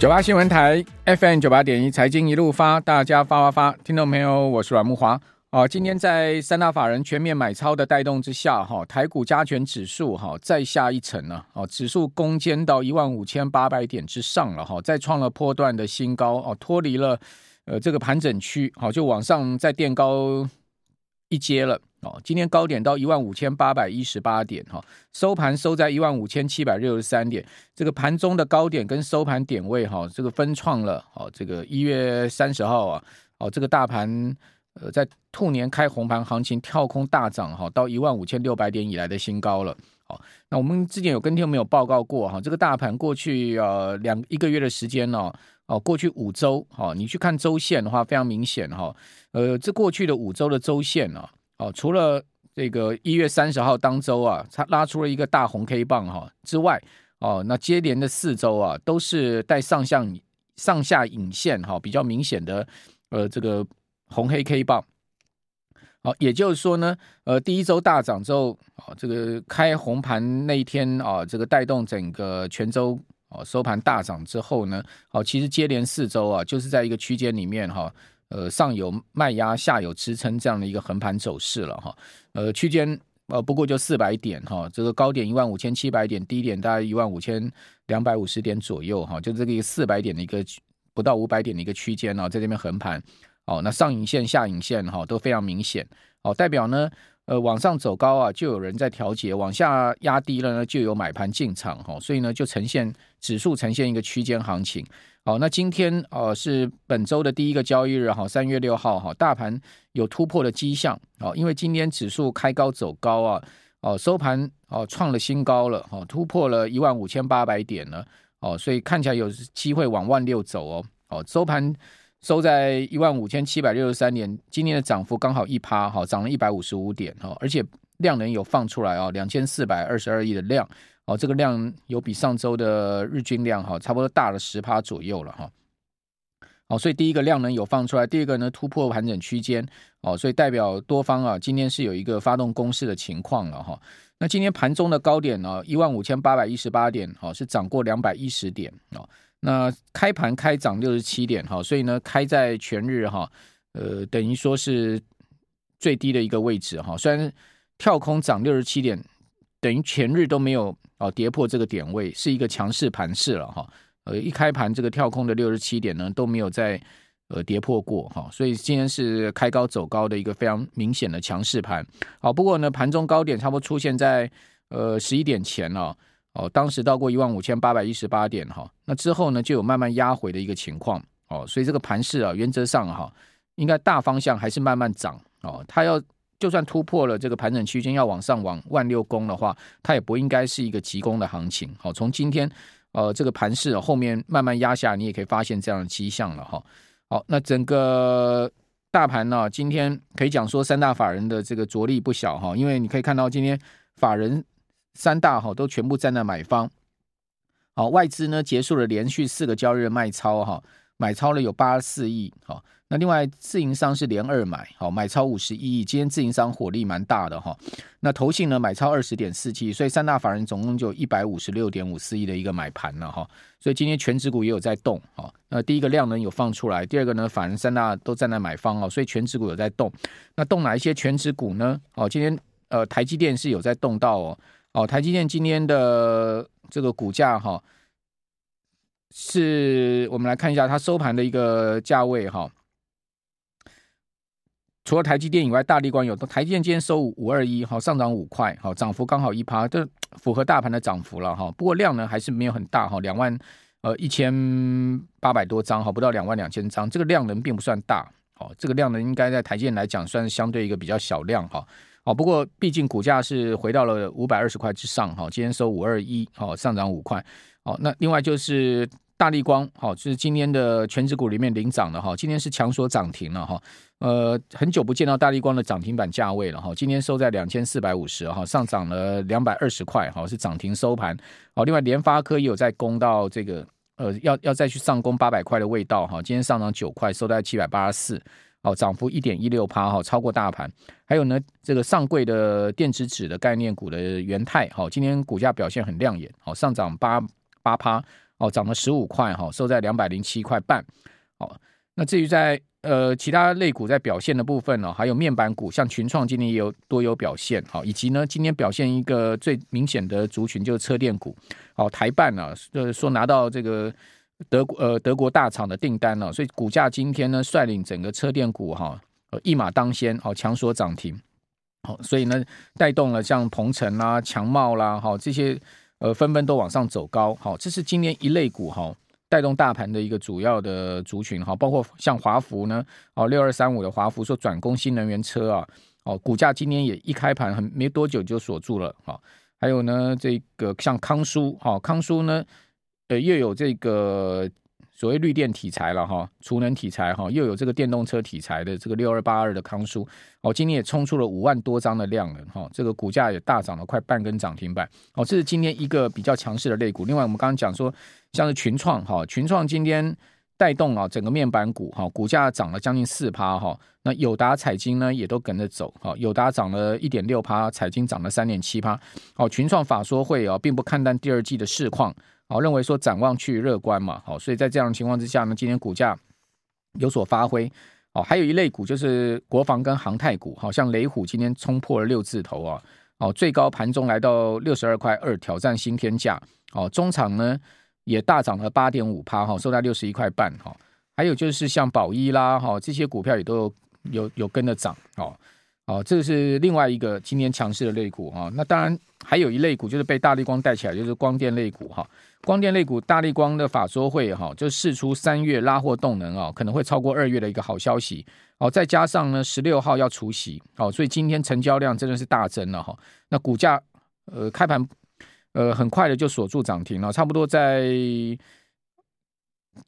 九八新闻台 FM 九八点一财经一路发，大家发发发，听众朋友，我是阮木华。哦，今天在三大法人全面买超的带动之下，哈，台股加权指数哈再下一层了，哦，指数攻坚到一万五千八百点之上了，哈，再创了波段的新高，哦，脱离了呃这个盘整区，好，就往上再垫高一阶了。哦，今天高点到一万五千八百一十八点，哈，收盘收在一万五千七百六十三点。这个盘中的高点跟收盘点位，哈，这个分创了，哦，这个一月三十号啊，哦，这个大盘呃在兔年开红盘行情跳空大涨，哈，到一万五千六百点以来的新高了。哦，那我们之前有跟听众有报告过，哈，这个大盘过去呃两一个月的时间呢，哦，过去五周，哈，你去看周线的话，非常明显，哈，呃，这过去的五周的周线呢。哦，除了这个一月三十号当周啊，它拉出了一个大红 K 棒哈之外，哦，那接连的四周啊，都是带上向上下影线哈，比较明显的呃这个红黑 K 棒。好，也就是说呢，呃，第一周大涨之后，哦，这个开红盘那一天啊，这个带动整个全周哦收盘大涨之后呢，好，其实接连四周啊，就是在一个区间里面哈。呃，上有卖压，下有支撑，这样的一个横盘走势了哈。呃，区间呃不过就四百点哈，这个高点一万五千七百点，低点大概一万五千两百五十点左右哈，就这个四百点的一个不到五百点的一个区间呢，在这边横盘。哦，那上影线、下影线哈都非常明显。哦，代表呢，呃，往上走高啊，就有人在调节；往下压低了呢，就有买盘进场哈。所以呢，就呈现指数呈现一个区间行情。好，那今天哦是本周的第一个交易日哈，三月六号哈，大盘有突破的迹象哦，因为今天指数开高走高啊，哦收盘哦创了新高了，哦突破了一万五千八百点了，哦所以看起来有机会往万六走哦，哦收盘收在一万五千七百六十三点，今天的涨幅刚好一趴哈，涨了一百五十五点哈，而且量能有放出来啊，两千四百二十二亿的量。哦，这个量有比上周的日均量哈，差不多大了十趴左右了哈。好，所以第一个量能有放出来，第二个呢突破盘整区间，哦，所以代表多方啊今天是有一个发动攻势的情况了哈。那今天盘中的高点呢，一万五千八百一十八点，哦，是涨过两百一十点哦。那开盘开涨六十七点哈，所以呢开在全日哈，呃，等于说是最低的一个位置哈。虽然跳空涨六十七点，等于全日都没有。哦，跌破这个点位是一个强势盘势了哈。呃，一开盘这个跳空的六十七点呢都没有在呃跌破过哈，所以今天是开高走高的一个非常明显的强势盘。好，不过呢盘中高点差不多出现在呃十一点前了，哦当时到过一万五千八百一十八点哈，那之后呢就有慢慢压回的一个情况哦，所以这个盘势啊原则上哈应该大方向还是慢慢涨哦，它要。就算突破了这个盘整区间，要往上往万六攻的话，它也不应该是一个急攻的行情。好，从今天呃这个盘势后面慢慢压下，你也可以发现这样的迹象了哈。好，那整个大盘呢，今天可以讲说三大法人的这个着力不小哈，因为你可以看到今天法人三大哈都全部站在买方。好，外资呢结束了连续四个交易日卖超哈。买超了有八十四亿，好，那另外自营商是连二买，好，买超五十一亿，今天自营商火力蛮大的哈。那投信呢买超二十点四七，所以三大法人总共就一百五十六点五四亿的一个买盘了哈。所以今天权值股也有在动，哈，那第一个量能有放出来，第二个呢，法人三大都站在买方哦，所以权值股有在动。那动哪一些权值股呢？哦，今天呃台积电是有在动到哦，哦台积电今天的这个股价哈。是我们来看一下它收盘的一个价位哈。除了台积电以外，大力光有台积电今天收五五二一，好上涨五块，好涨幅刚好一趴，这符合大盘的涨幅了哈。不过量呢还是没有很大哈，两万呃一千八百多张哈，不到两万两千张，这个量能并不算大，好这个量能应该在台积电来讲算是相对一个比较小量哈。好不过毕竟股价是回到了五百二十块之上哈，今天收五二一，好上涨五块。好，那另外就是大立光，好，就是今天的权值股里面领涨的哈，今天是强锁涨停了哈，呃，很久不见到大立光的涨停板价位了哈，今天收在两千四百五十哈，上涨了两百二十块哈，是涨停收盘。好，另外联发科也有在攻到这个，呃，要要再去上攻八百块的味道哈，今天上涨九块，收在七百八十四，好，涨幅一点一六趴哈，超过大盘。还有呢，这个上柜的电子纸的概念股的元泰，好，今天股价表现很亮眼，好，上涨八。八趴哦，涨了十五块哈，收在两百零七块半。哦，那至于在呃其他类股在表现的部分呢，还有面板股，像群创今天也有多有表现。好，以及呢今天表现一个最明显的族群就是车电股。好，台办呢，就是说拿到这个德国呃德国大厂的订单了，所以股价今天呢率领整个车电股哈，一马当先，好强锁涨停。好，所以呢，带动了像鹏程啦、强茂啦，好这些呃纷纷都往上走高。好，这是今年一类股哈带动大盘的一个主要的族群哈，包括像华孚呢，哦六二三五的华孚说转攻新能源车啊，哦股价今年也一开盘很没多久就锁住了。好，还有呢这个像康舒，好康舒呢，呃又有这个。所谓绿电题材了哈，储能题材哈，又有这个电动车题材的这个六二八二的康舒哦，今天也冲出了五万多张的量了哈，这个股价也大涨了快半根涨停板哦，这是今天一个比较强势的类股。另外，我们刚刚讲说，像是群创哈，群创今天带动啊整个面板股哈，股价涨了将近四趴哈。那友达、彩晶呢也都跟着走哈，友达涨了一点六趴，彩晶涨了三点七趴。哦，群创法说会啊，并不看淡第二季的市况。好，认为说展望去乐观嘛，好，所以在这样的情况之下呢，今天股价有所发挥。哦，还有一类股就是国防跟航太股，好像雷虎今天冲破了六字头啊，哦，最高盘中来到六十二块二，挑战新天价。哦，中场呢也大涨了八点五趴，哈，收在六十一块半，哈。还有就是像宝一啦，哈，这些股票也都有有有跟着涨，哦。哦，这是另外一个今天强势的类股哈。那当然还有一类股就是被大力光带起来，就是光电类股哈。光电类股，大力光的法说会哈，就试出三月拉货动能啊，可能会超过二月的一个好消息。哦，再加上呢，十六号要除夕，哦，所以今天成交量真的是大增了哈。那股价呃开盘呃很快的就锁住涨停了，差不多在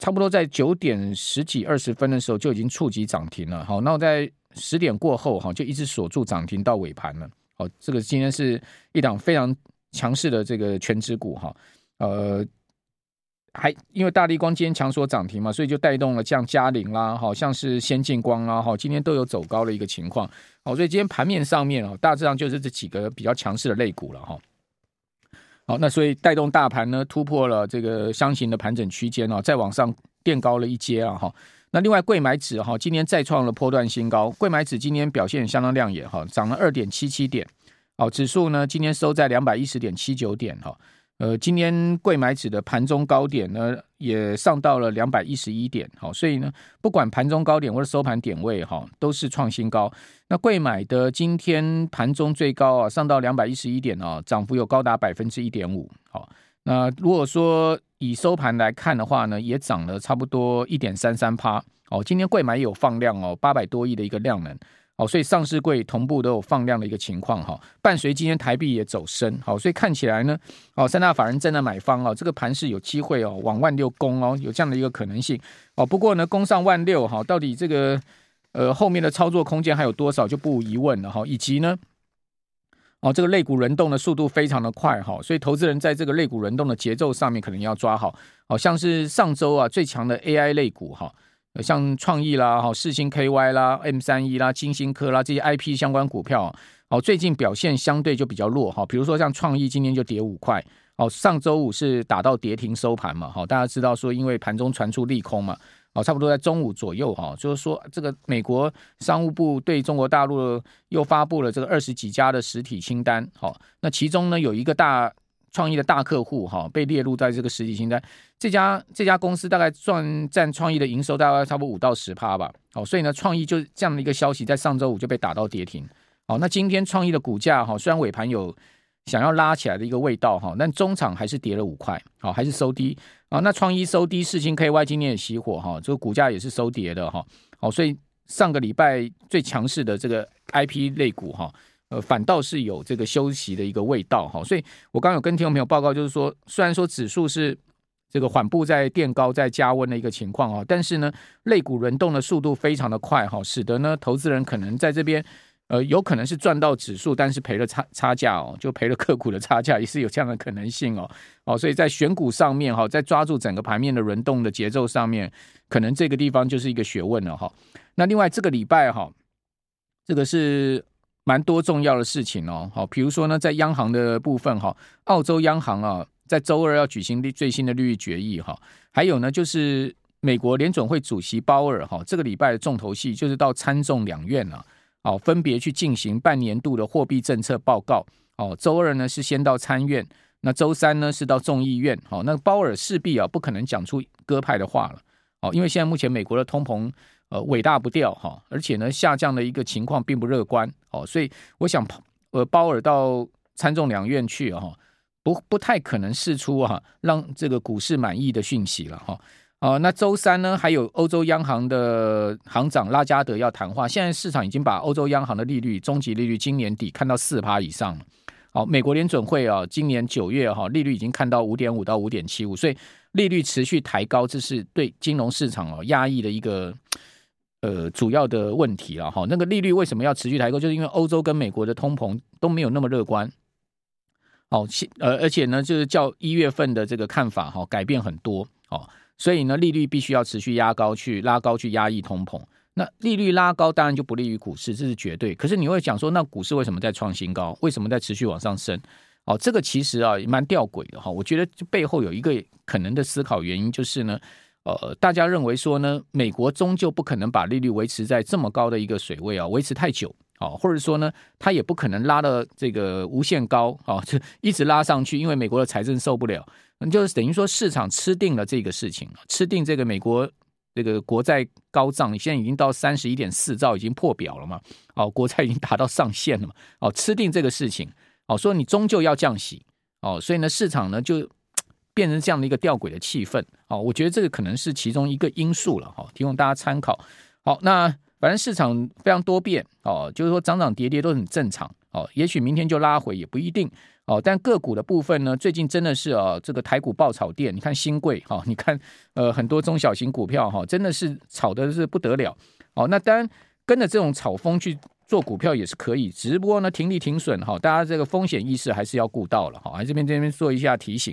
差不多在九点十几二十分的时候就已经触及涨停了。好，那我在。十点过后哈，就一直锁住涨停到尾盘了。好，这个今天是一档非常强势的这个全值股哈。呃，还因为大力光今天强锁涨停嘛，所以就带动了像佳凌啦，好像是先进光啦，哈，今天都有走高的一个情况。好，所以今天盘面上面啊，大致上就是这几个比较强势的类股了哈。好，那所以带动大盘呢突破了这个箱型的盘整区间啊，再往上垫高了一阶啊哈。那另外，柜买指哈今天再创了波段新高，柜买指今天表现相当亮眼哈，涨了二点七七点，好，指数呢今天收在两百一十点七九点哈，呃，今天柜买指的盘中高点呢也上到了两百一十一点，好，所以呢不管盘中高点或者收盘点位哈都是创新高。那柜买的今天盘中最高啊上到两百一十一点啊，涨幅有高达百分之一点五，好。那如果说以收盘来看的话呢，也涨了差不多一点三三趴哦。今天柜买也有放量哦，八百多亿的一个量能哦，所以上市柜同步都有放量的一个情况哈。伴随今天台币也走升，好，所以看起来呢，哦，三大法人正在买方哦，这个盘是有机会哦，往万六攻哦，有这样的一个可能性哦。不过呢，攻上万六哈，到底这个呃后面的操作空间还有多少，就不无疑问了哈。以及呢。哦，这个类股轮动的速度非常的快哈，所以投资人在这个类股轮动的节奏上面可能要抓好。好像是上周啊最强的 AI 类股哈，像创意啦、哈四星 KY 啦、M 三一啦、金星科啦这些 IP 相关股票，哦最近表现相对就比较弱哈。比如说像创意今天就跌五块，哦上周五是打到跌停收盘嘛，哈大家知道说因为盘中传出利空嘛。哦，差不多在中午左右哈，就是说这个美国商务部对中国大陆又发布了这个二十几家的实体清单，好，那其中呢有一个大创意的大客户哈被列入在这个实体清单，这家这家公司大概赚占创意的营收大概差不多五到十趴吧，好，所以呢创意就这样的一个消息在上周五就被打到跌停，好，那今天创意的股价哈虽然尾盘有。想要拉起来的一个味道哈，但中场还是跌了五块，好，还是收低啊。那创一收低，四星 KY 今天也熄火哈，这个股价也是收跌的哈。好，所以上个礼拜最强势的这个 IP 类股哈，呃，反倒是有这个休息的一个味道哈。所以我刚刚有跟听众朋友报告，就是说，虽然说指数是这个缓步在垫高、在加温的一个情况啊，但是呢，类股轮动的速度非常的快哈，使得呢，投资人可能在这边。呃，有可能是赚到指数，但是赔了差差价哦，就赔了个股的差价，也是有这样的可能性哦。哦，所以在选股上面哈，在抓住整个盘面的轮动的节奏上面，可能这个地方就是一个学问了哈。那另外这个礼拜哈，这个是蛮多重要的事情哦。好，比如说呢，在央行的部分哈，澳洲央行啊。在周二要举行最新的利率决议哈，还有呢就是美国联准会主席鲍尔哈，这个礼拜的重头戏就是到参众两院了，哦，分别去进行半年度的货币政策报告。哦，周二呢是先到参院，那周三呢是到众议院。好，那鲍尔势必啊不可能讲出鸽派的话了。哦，因为现在目前美国的通膨呃尾大不掉哈，而且呢下降的一个情况并不乐观。哦，所以我想呃鲍尔到参众两院去哈，不不太可能释出哈让这个股市满意的讯息了哈。哦，那周三呢还有欧洲央行的行长拉加德要谈话。现在市场已经把欧洲央行的利率终极利率今年底看到四趴以上了。好，美国联准会啊，今年九月哈利率已经看到五点五到五点七五，所以利率持续抬高，这是对金融市场哦压抑的一个呃主要的问题了哈。那个利率为什么要持续抬高？就是因为欧洲跟美国的通膨都没有那么乐观。哦，呃，而且呢，就是较一月份的这个看法哈改变很多哦，所以呢，利率必须要持续压高去拉高去压抑通膨。那利率拉高当然就不利于股市，这是绝对。可是你会讲说，那股市为什么在创新高？为什么在持续往上升？哦，这个其实啊也蛮吊诡的哈。我觉得这背后有一个可能的思考原因，就是呢，呃，大家认为说呢，美国终究不可能把利率维持在这么高的一个水位啊，维持太久哦，或者说呢，它也不可能拉到这个无限高哦，就一直拉上去，因为美国的财政受不了，那就是等于说市场吃定了这个事情，吃定这个美国。这个国债高涨，现在已经到三十一点四兆，已经破表了嘛？哦，国债已经达到上限了嘛？哦，吃定这个事情，哦，说你终究要降息，哦，所以呢，市场呢就变成这样的一个吊诡的气氛，哦，我觉得这个可能是其中一个因素了，哈，提供大家参考。好，那反正市场非常多变，哦，就是说涨涨跌跌都很正常，哦，也许明天就拉回也不一定。哦，但个股的部分呢，最近真的是啊，这个台股爆炒店，你看新贵哈，你看呃很多中小型股票哈，真的是炒的是不得了。哦，那当然跟着这种炒风去做股票也是可以，只不过呢停利停损哈，大家这个风险意识还是要顾到了哈。这边这边做一下提醒。